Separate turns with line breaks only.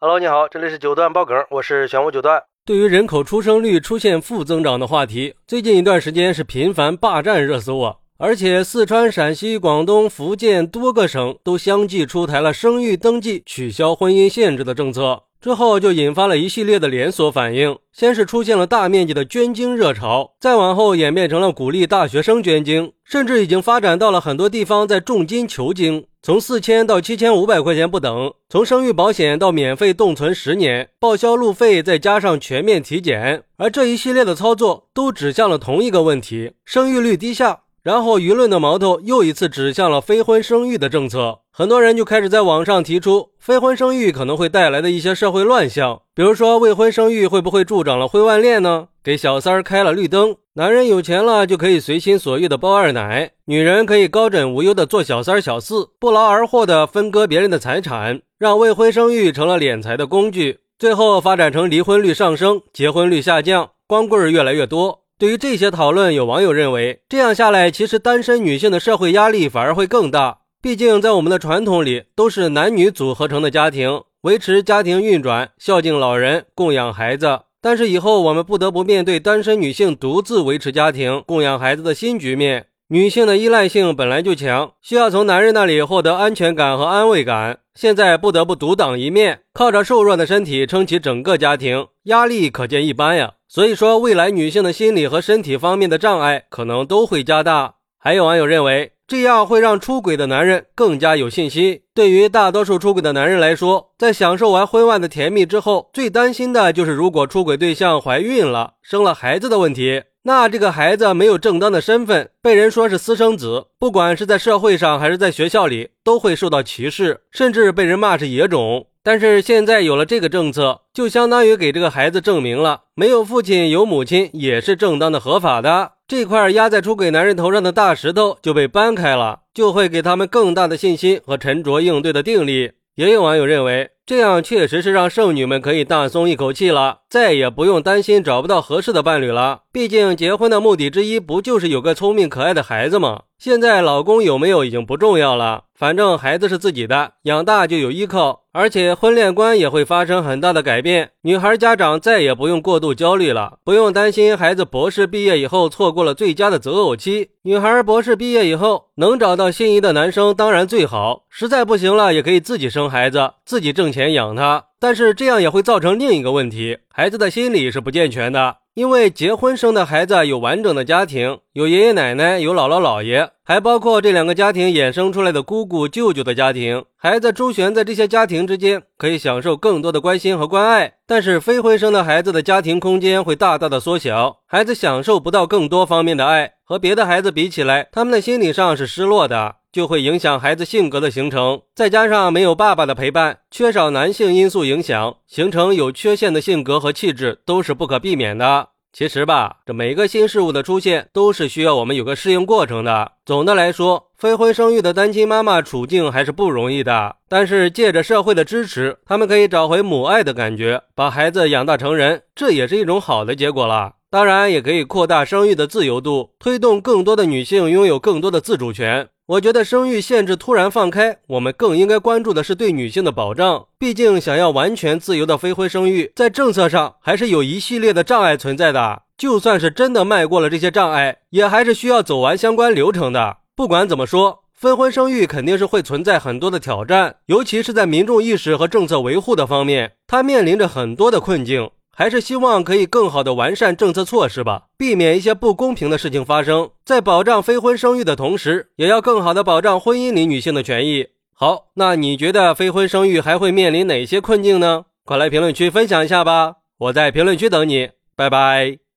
Hello，你好，这里是九段爆梗，我是玄武九段。
对于人口出生率出现负增长的话题，最近一段时间是频繁霸占热搜啊！而且四川、陕西、广东、福建多个省都相继出台了生育登记取消婚姻限制的政策。之后就引发了一系列的连锁反应，先是出现了大面积的捐精热潮，再往后演变成了鼓励大学生捐精，甚至已经发展到了很多地方在重金求精，从四千到七千五百块钱不等，从生育保险到免费冻存十年，报销路费再加上全面体检，而这一系列的操作都指向了同一个问题：生育率低下。然后舆论的矛头又一次指向了非婚生育的政策，很多人就开始在网上提出非婚生育可能会带来的一些社会乱象，比如说未婚生育会不会助长了婚外恋呢？给小三儿开了绿灯，男人有钱了就可以随心所欲的包二奶，女人可以高枕无忧的做小三儿小四，不劳而获的分割别人的财产，让未婚生育成了敛财的工具，最后发展成离婚率上升，结婚率下降，光棍越来越多。对于这些讨论，有网友认为，这样下来，其实单身女性的社会压力反而会更大。毕竟，在我们的传统里，都是男女组合成的家庭，维持家庭运转，孝敬老人，供养孩子。但是以后，我们不得不面对单身女性独自维持家庭、供养孩子的新局面。女性的依赖性本来就强，需要从男人那里获得安全感和安慰感，现在不得不独当一面，靠着瘦弱的身体撑起整个家庭，压力可见一斑呀。所以说，未来女性的心理和身体方面的障碍可能都会加大。还有网友认为，这样会让出轨的男人更加有信心。对于大多数出轨的男人来说，在享受完婚外的甜蜜之后，最担心的就是如果出轨对象怀孕了、生了孩子的问题。那这个孩子没有正当的身份，被人说是私生子，不管是在社会上还是在学校里，都会受到歧视，甚至被人骂是野种。但是现在有了这个政策，就相当于给这个孩子证明了，没有父亲有母亲也是正当的、合法的。这块压在出轨男人头上的大石头就被搬开了，就会给他们更大的信心和沉着应对的定力。也有网友认为。这样确实是让剩女们可以大松一口气了，再也不用担心找不到合适的伴侣了。毕竟结婚的目的之一不就是有个聪明可爱的孩子吗？现在老公有没有已经不重要了，反正孩子是自己的，养大就有依靠。而且婚恋观也会发生很大的改变，女孩家长再也不用过度焦虑了，不用担心孩子博士毕业以后错过了最佳的择偶期。女孩博士毕业以后能找到心仪的男生当然最好，实在不行了也可以自己生孩子，自己挣钱。养他，但是这样也会造成另一个问题：孩子的心理是不健全的。因为结婚生的孩子有完整的家庭，有爷爷奶奶，有姥姥姥爷，还包括这两个家庭衍生出来的姑姑舅舅的家庭。孩子周旋在这些家庭之间，可以享受更多的关心和关爱。但是非婚生的孩子的家庭空间会大大的缩小，孩子享受不到更多方面的爱。和别的孩子比起来，他们的心理上是失落的。就会影响孩子性格的形成，再加上没有爸爸的陪伴，缺少男性因素影响，形成有缺陷的性格和气质都是不可避免的。其实吧，这每个新事物的出现都是需要我们有个适应过程的。总的来说，非婚生育的单亲妈妈处境还是不容易的，但是借着社会的支持，他们可以找回母爱的感觉，把孩子养大成人，这也是一种好的结果了。当然，也可以扩大生育的自由度，推动更多的女性拥有更多的自主权。我觉得生育限制突然放开，我们更应该关注的是对女性的保障。毕竟，想要完全自由的非婚生育，在政策上还是有一系列的障碍存在的。就算是真的迈过了这些障碍，也还是需要走完相关流程的。不管怎么说，非婚生育肯定是会存在很多的挑战，尤其是在民众意识和政策维护的方面，它面临着很多的困境。还是希望可以更好的完善政策措施吧，避免一些不公平的事情发生。在保障非婚生育的同时，也要更好的保障婚姻里女性的权益。好，那你觉得非婚生育还会面临哪些困境呢？快来评论区分享一下吧，我在评论区等你，拜拜。